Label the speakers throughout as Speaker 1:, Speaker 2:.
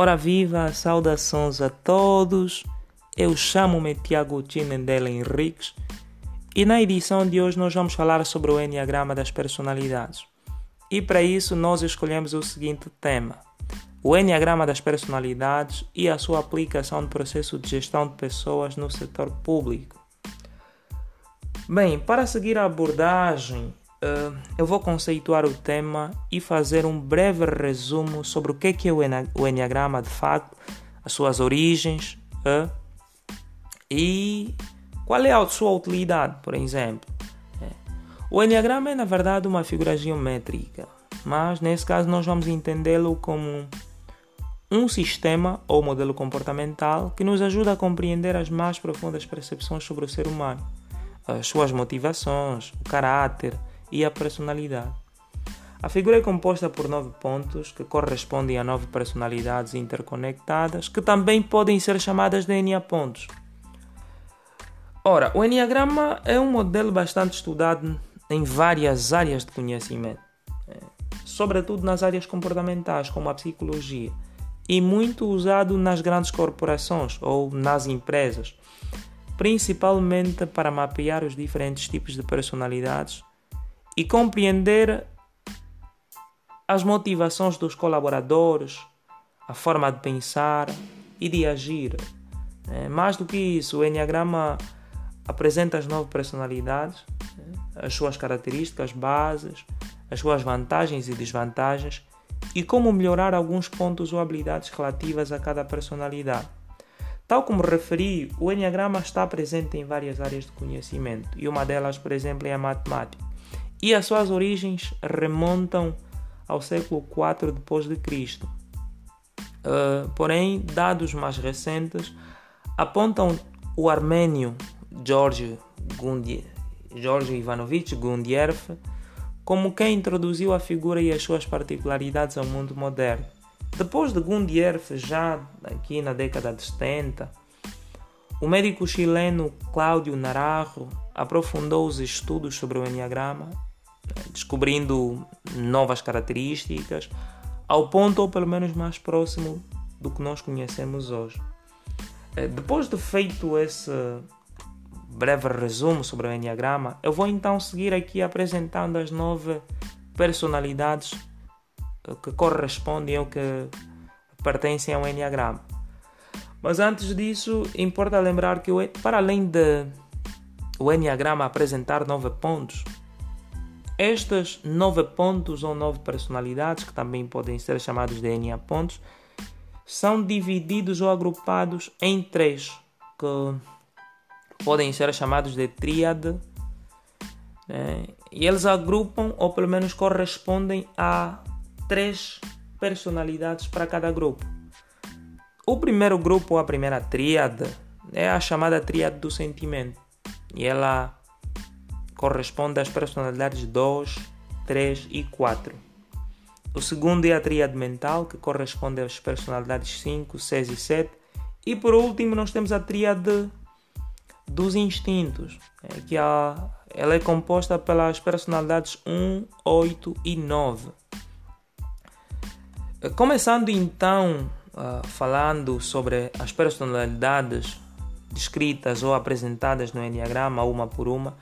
Speaker 1: Ora viva, saudações a todos. Eu chamo-me Tiago Tinendela Henriques e na edição de hoje nós vamos falar sobre o Enneagrama das Personalidades. E para isso nós escolhemos o seguinte tema: o Enneagrama das Personalidades e a sua aplicação no processo de gestão de pessoas no setor público. Bem, para seguir a abordagem, uh, eu vou conceituar o tema e fazer um breve resumo sobre o que é, que é o Enneagrama de facto, as suas origens uh, e qual é a sua utilidade, por exemplo. É. O Enneagrama é, na verdade, uma figura geométrica, mas nesse caso nós vamos entendê-lo como um sistema ou modelo comportamental que nos ajuda a compreender as mais profundas percepções sobre o ser humano, as suas motivações, o caráter, e a personalidade. A figura é composta por nove pontos que correspondem a nove personalidades interconectadas que também podem ser chamadas de Enia pontos. Ora, o Enneagrama é um modelo bastante estudado em várias áreas de conhecimento, é, sobretudo nas áreas comportamentais, como a psicologia, e muito usado nas grandes corporações ou nas empresas, principalmente para mapear os diferentes tipos de personalidades e compreender as motivações dos colaboradores, a forma de pensar e de agir. É, mais do que isso, o Enneagrama apresenta as nove personalidades, é, as suas características bases, as suas vantagens e desvantagens e como melhorar alguns pontos ou habilidades relativas a cada personalidade. Tal como referi, o Enneagrama está presente em várias áreas de conhecimento e uma delas, por exemplo, é a matemática e as suas origens remontam ao século IV depois de Cristo. Uh, porém, dados mais recentes apontam o armênio George, Gundi, George Ivanovich Gundiev como quem introduziu a figura e as suas particularidades ao mundo moderno. Depois de Gundiev, já aqui na década de 70, o médico chileno Cláudio Naranjo aprofundou os estudos sobre o Enneagrama descobrindo novas características, ao ponto ou pelo menos mais próximo do que nós conhecemos hoje. Eh, depois de feito esse breve resumo sobre o Enneagrama, eu vou então seguir aqui apresentando as nove personalidades eh, que correspondem ou que pertencem ao Enneagrama. Mas antes disso, importa lembrar que para além de o Enneagrama apresentar nove pontos, estes nove pontos ou nove personalidades, que também podem ser chamados de NA pontos, são divididos ou agrupados em três, que podem ser chamados de tríade, né? e eles agrupam ou pelo menos correspondem a três personalidades para cada grupo. O primeiro grupo, a primeira tríade, é a chamada tríade do sentimento, e ela corresponde às personalidades 2, 3 e 4. O segundo é a tríade mental, que corresponde às personalidades 5, 6 e 7. E por último, nós temos a tríade dos instintos, é, que a, ela é composta pelas personalidades 1, 8 e 9. Começando então uh, falando sobre as personalidades descritas ou apresentadas no Enneagrama, uma por uma,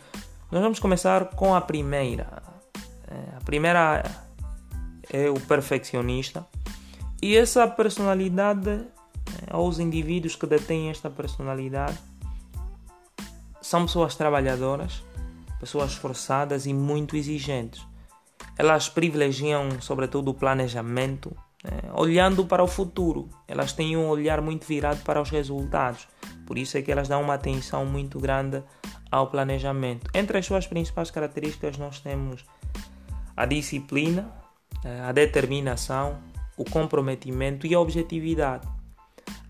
Speaker 1: nós vamos começar com a primeira. É, a primeira é o perfeccionista. E essa personalidade, é, ou os indivíduos que detêm esta personalidade, são pessoas trabalhadoras, pessoas esforçadas e muito exigentes. Elas privilegiam, sobretudo, o planejamento, é, olhando para o futuro. Elas têm um olhar muito virado para os resultados. Por isso é que elas dão uma atenção muito grande ao planejamento. Entre as suas principais características, nós temos a disciplina, eh, a determinação, o comprometimento e a objetividade.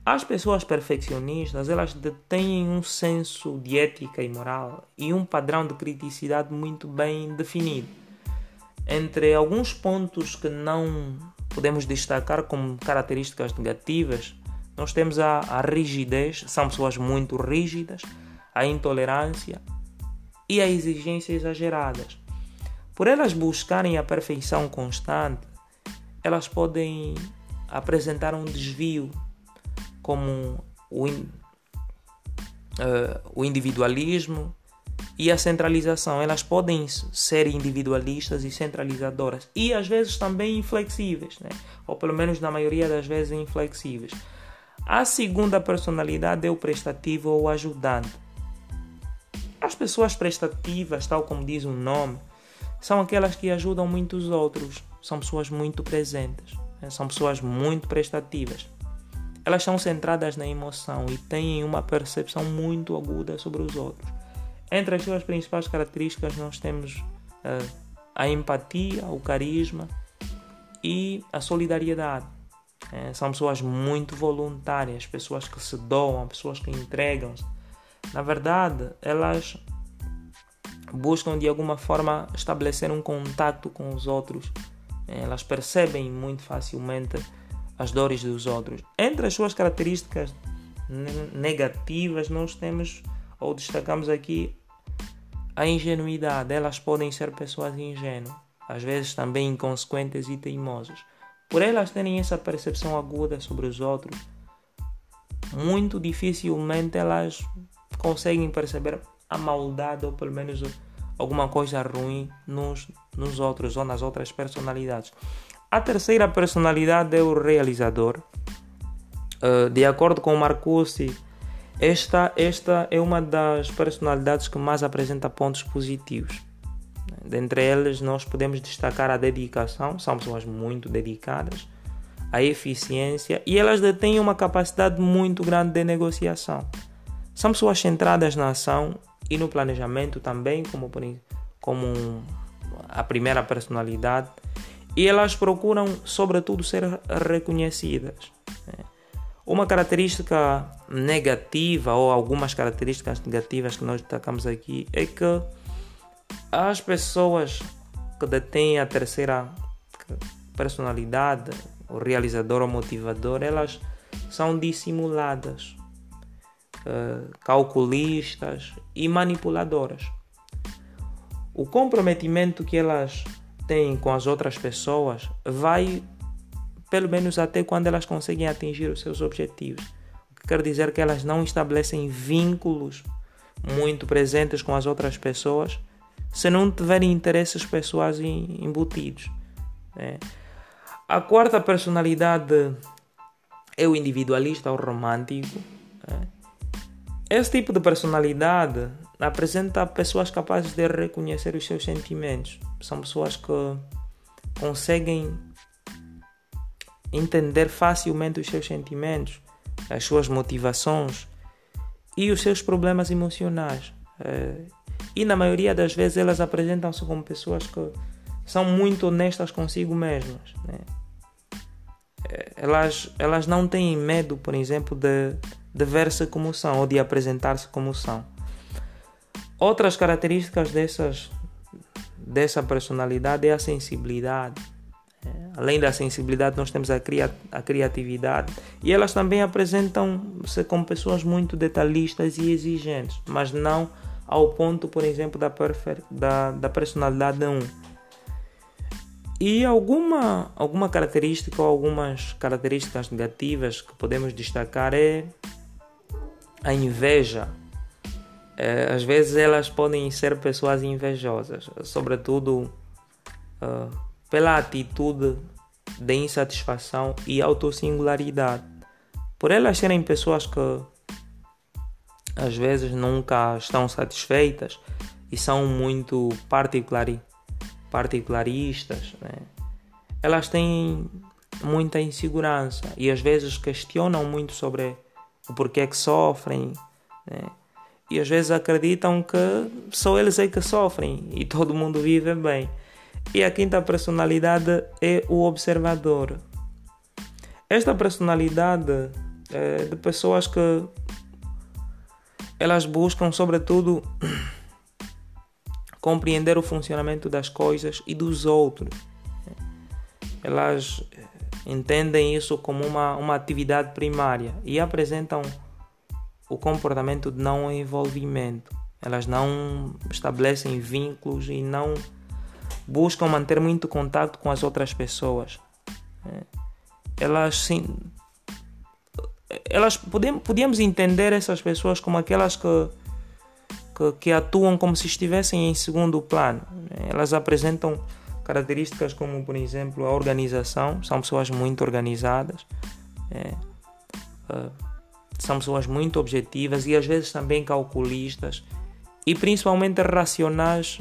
Speaker 1: As pessoas perfeccionistas, elas detêm um senso de ética e moral e um padrão de criticidade muito bem definido. Entre alguns pontos que não podemos destacar como características negativas, nós temos a, a rigidez, são pessoas muito rígidas, a intolerância e a exigência exageradas. Por elas buscarem a perfeição constante, elas podem apresentar um desvio, como o, uh, o individualismo e a centralização. Elas podem ser individualistas e centralizadoras e às vezes também inflexíveis, né? ou pelo menos na maioria das vezes inflexíveis. A segunda personalidade é o prestativo ou ajudante. As pessoas prestativas, tal como diz o nome, são aquelas que ajudam muitos outros, são pessoas muito presentes, né? são pessoas muito prestativas. Elas são centradas na emoção e têm uma percepção muito aguda sobre os outros. Entre as suas principais características, nós temos uh, a empatia, o carisma e a solidariedade. É, são pessoas muito voluntárias, pessoas que se doam, pessoas que entregam-se. Na verdade, elas buscam de alguma forma estabelecer um contato com os outros. É, elas percebem muito facilmente as dores dos outros. Entre as suas características negativas, nós temos ou destacamos aqui a ingenuidade. Elas podem ser pessoas ingênuas, às vezes também inconsequentes e teimosas. Por elas terem essa percepção aguda sobre os outros, muito dificilmente elas conseguem perceber a maldade ou pelo menos alguma coisa ruim nos, nos outros ou nas outras personalidades. A terceira personalidade é o realizador. Uh, de acordo com Marcuse, esta, esta é uma das personalidades que mais apresenta pontos positivos. Dentre eles, nós podemos destacar a dedicação, são pessoas muito dedicadas, a eficiência e elas detêm uma capacidade muito grande de negociação. São pessoas centradas na ação e no planejamento também, como, como a primeira personalidade, e elas procuram, sobretudo, ser reconhecidas. Uma característica negativa ou algumas características negativas que nós destacamos aqui é que as pessoas que detêm a terceira personalidade, o realizador ou motivador, elas são dissimuladas, calculistas e manipuladoras. O comprometimento que elas têm com as outras pessoas vai pelo menos até quando elas conseguem atingir os seus objetivos. O que quer dizer que elas não estabelecem vínculos muito presentes com as outras pessoas se não tiverem interesses pessoais embutidos. Né? A quarta personalidade é o individualista ou romântico. Né? Esse tipo de personalidade apresenta pessoas capazes de reconhecer os seus sentimentos. São pessoas que conseguem entender facilmente os seus sentimentos, as suas motivações e os seus problemas emocionais. Eh, e na maioria das vezes elas apresentam-se como pessoas que são muito honestas consigo mesmas. Né? Eh, elas, elas não têm medo, por exemplo, de, de ver-se como são ou de apresentar-se como são. Outras características dessas, dessa personalidade é a sensibilidade Além da sensibilidade, nós temos a, cria a criatividade e elas também apresentam-se como pessoas muito detalhistas e exigentes, mas não ao ponto, por exemplo, da, da, da personalidade 1. E alguma, alguma característica ou algumas características negativas que podemos destacar é a inveja. É, às vezes elas podem ser pessoas invejosas, sobretudo uh, pela atitude de insatisfação e autossingularidade. Por elas serem pessoas que às vezes nunca estão satisfeitas e são muito particulari particularistas, né? elas têm muita insegurança e às vezes questionam muito sobre o porquê que sofrem né? e às vezes acreditam que só eles é que sofrem e todo mundo vive bem. E a quinta personalidade é o observador. Esta personalidade é de pessoas que elas buscam, sobretudo, compreender o funcionamento das coisas e dos outros. Elas entendem isso como uma, uma atividade primária e apresentam o comportamento de não envolvimento. Elas não estabelecem vínculos e não buscam manter muito contato com as outras pessoas. Né? elas sim, elas podemos, podíamos entender essas pessoas como aquelas que, que, que atuam como se estivessem em segundo plano. Elas apresentam características como, por exemplo, a organização, são pessoas muito organizadas, é, uh, são pessoas muito objetivas e às vezes também calculistas e principalmente racionais,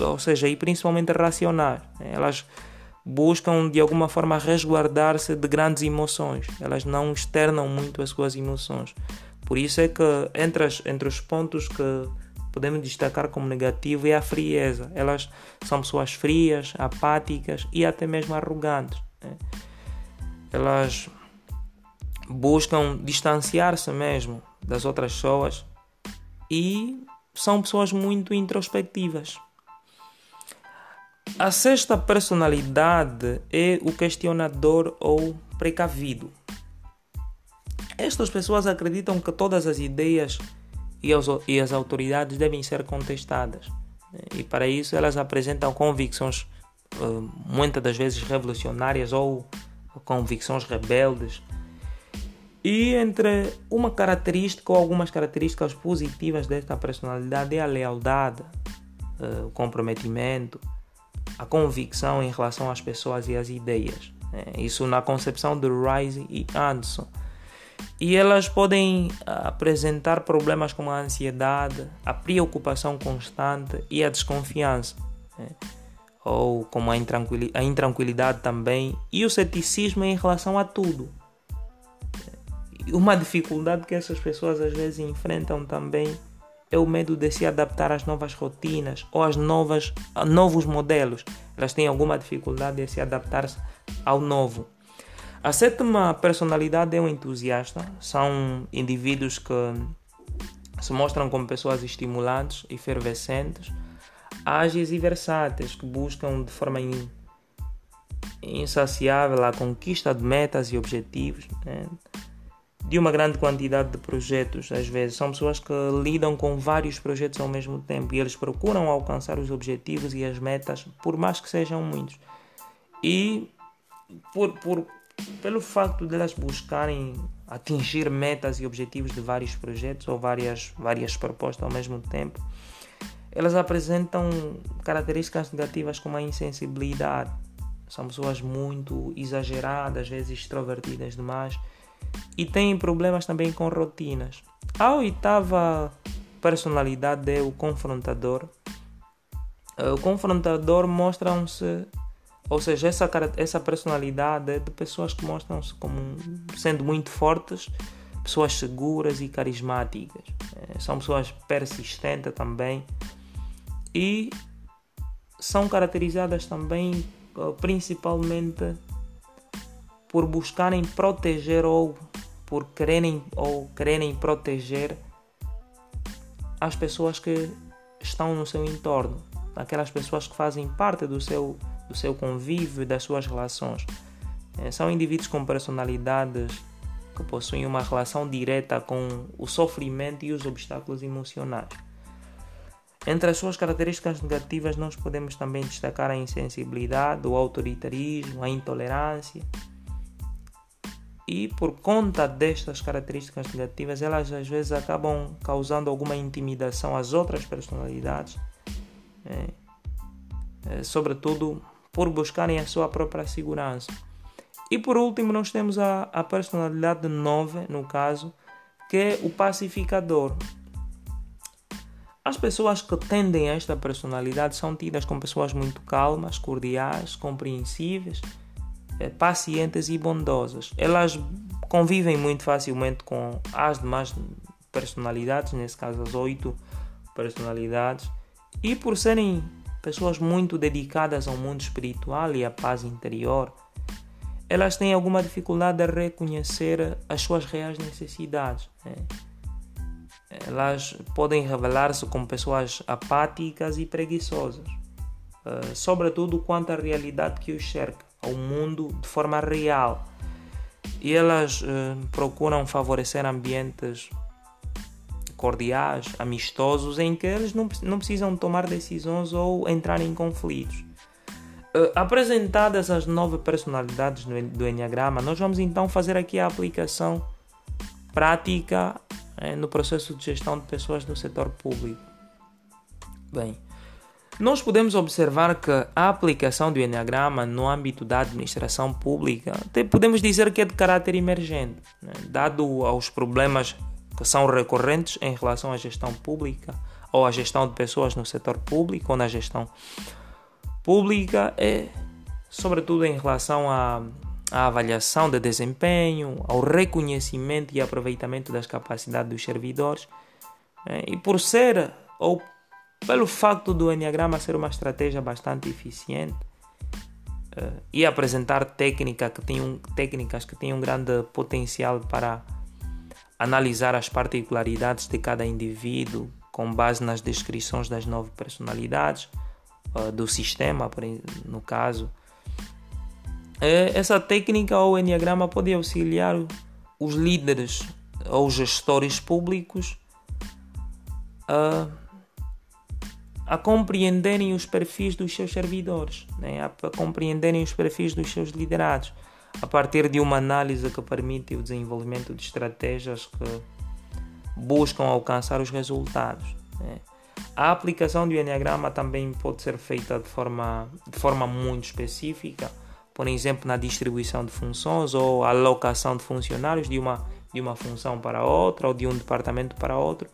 Speaker 1: ou seja, e principalmente racionais. Elas buscam de alguma forma resguardar-se de grandes emoções. Elas não externam muito as suas emoções. Por isso é que entre, as, entre os pontos que podemos destacar como negativo é a frieza. Elas são pessoas frias, apáticas e até mesmo arrogantes. Né? Elas buscam distanciar-se mesmo das outras pessoas e são pessoas muito introspectivas. A sexta personalidade é o questionador ou precavido. Estas pessoas acreditam que todas as ideias e as, e as autoridades devem ser contestadas. E para isso elas apresentam convicções eh, muitas das vezes revolucionárias ou convicções rebeldes. E entre uma característica ou algumas características positivas desta personalidade é a lealdade, eh, o comprometimento, a convicção em relação às pessoas e às ideias. É, isso na concepção de Rice e Anderson. E elas podem ah, apresentar problemas como a ansiedade, a preocupação constante e a desconfiança, é, ou como a intranquilidade também, e o ceticismo em relação a tudo. É, uma dificuldade que essas pessoas às vezes enfrentam também é o medo de se adaptar às novas rotinas ou às novas, a novos modelos. Elas têm alguma dificuldade de se adaptar ao novo. A sétima personalidade é o entusiasta. São indivíduos que se mostram como pessoas estimulantes, efervescentes, ágeis e versáteis, que buscam de forma insaciável a conquista de metas e objetivos. Né? de uma grande quantidade de projetos, às vezes. São pessoas que lidam com vários projetos ao mesmo tempo e eles procuram alcançar os objetivos e as metas, por mais que sejam muitos. E por, por, pelo facto de elas buscarem atingir metas e objetivos de vários projetos ou várias, várias propostas ao mesmo tempo, elas apresentam características negativas como a insensibilidade. São pessoas muito exageradas, às vezes extrovertidas demais e têm problemas também com rotinas. A oitava personalidade é o confrontador. Eh, o confrontador mostram-se, ou seja, essa, essa personalidade é de pessoas que mostram-se como sendo muito fortes, pessoas seguras e carismáticas. Eh, são pessoas persistentes também e são caracterizadas também principalmente por buscarem proteger ou por quererem ou quererem proteger as pessoas que estão no seu entorno, aquelas pessoas que fazem parte do seu, do seu convívio e das suas relações. É, são indivíduos com personalidades que possuem uma relação direta com o sofrimento e os obstáculos emocionais. Entre as suas características negativas, nós podemos também destacar a insensibilidade, o autoritarismo, a intolerância, e por conta destas características negativas, elas às vezes acabam causando alguma intimidação às outras personalidades, é, é, sobretudo por buscarem a sua própria segurança. E por último, nós temos a, a personalidade 9, no caso, que é o pacificador. As pessoas que tendem a esta personalidade são tidas como pessoas muito calmas, cordiais, compreensíveis é, pacientes e bondosas. Elas convivem muito facilmente com as demais personalidades, nesse caso as oito personalidades, e por serem pessoas muito dedicadas ao mundo espiritual e à paz interior, elas têm alguma dificuldade de reconhecer as suas reais necessidades. Né? Elas podem revelar-se como pessoas apáticas e preguiçosas, uh, sobretudo quanto à realidade que os cerca ao mundo de forma real. E elas eh, procuram favorecer ambientes cordiais, amistosos, em que eles não, não precisam tomar decisões ou entrar em conflitos. Uh, apresentadas as nove personalidades do, Enneagrama, nós vamos então fazer aqui a aplicação prática eh, no processo de gestão de pessoas no setor público. Bem, nós podemos observar que a aplicação do Enneagrama no âmbito da administração pública, até podemos dizer que é de caráter emergente, né? dado aos problemas que são recorrentes em relação à gestão pública ou à gestão de pessoas no setor público ou na gestão pública, é sobretudo em relação à, à avaliação de desempenho, ao reconhecimento e aproveitamento das capacidades dos servidores. Né? E por ser ou pelo facto do Enneagrama ser uma estratégia bastante eficiente uh, e apresentar técnica que tem um, técnicas que têm um grande potencial para analisar as particularidades de cada indivíduo com base nas descrições das nove personalidades uh, do sistema, no caso. Uh, essa técnica ou Enneagrama pode auxiliar os líderes ou gestores públicos a, a compreenderem os perfis dos seus servidores, né? a compreenderem os perfis dos seus liderados a partir de uma análise que permite o desenvolvimento de estratégias que buscam alcançar os resultados. Né? A aplicação do Enneagrama também pode ser feita de forma, de forma muito específica, por exemplo, na distribuição de funções ou alocação de funcionários de uma, de uma função para outra ou de um departamento para outro,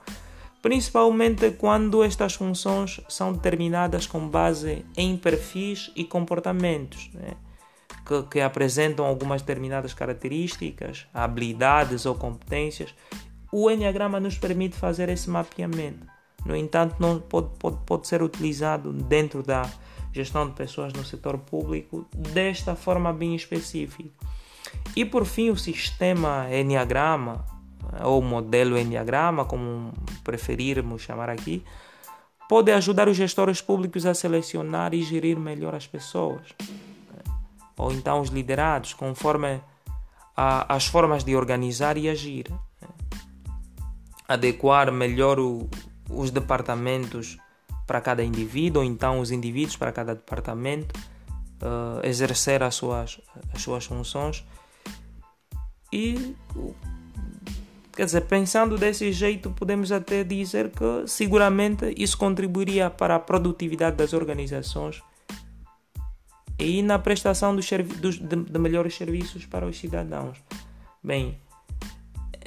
Speaker 1: principalmente quando estas funções são determinadas com base em perfis e comportamentos. Né? Que, que apresentam algumas determinadas características, habilidades ou competências, o Enneagrama nos permite fazer esse mapeamento. No entanto, não pode, pode, pode ser utilizado dentro da gestão de pessoas no setor público desta forma bem específica. E por fim, o sistema Enneagrama, ou modelo Enneagrama, como preferirmos chamar aqui, pode ajudar os gestores públicos a selecionar e gerir melhor as pessoas ou então os liderados, conforme a, as formas de organizar e agir. Adequar melhor o, os departamentos para cada indivíduo, ou então os indivíduos para cada departamento, uh, exercer as suas, as suas funções. E, quer dizer, pensando desse jeito, podemos até dizer que seguramente isso contribuiria para a produtividade das organizações e na prestação dos, dos de, de melhores serviços para os cidadãos. Bem,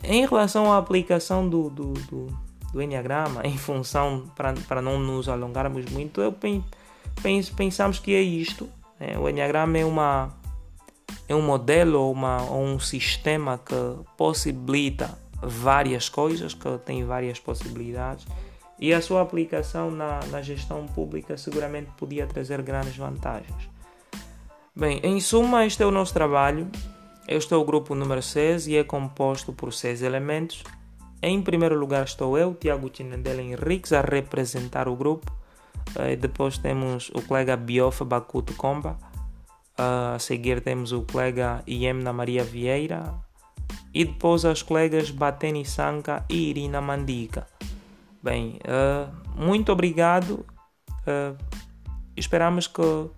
Speaker 1: em relação à aplicação do, do, do, do Enneagrama, em função, para, não nos alongarmos muito, eu penso, pensamos que é isto. Né? O Enneagrama é, uma, é um modelo ou, uma, ou um sistema que possibilita várias coisas, que tem várias possibilidades, e a sua aplicação na, na gestão pública seguramente podia trazer grandes vantagens. Bem, em suma, este é o nosso trabalho. Este é o grupo número 6 e é composto por seis elementos. Em primeiro lugar estou eu, Tiago Tinendela Henriques, a representar o grupo. Uh, depois temos o colega Biofa Bakuto Comba. Uh, a seguir temos o colega Iemna Maria Vieira. E depois as colegas Bateni Sanka e Irina Mandica. Bem, uh, muito obrigado. esperamos que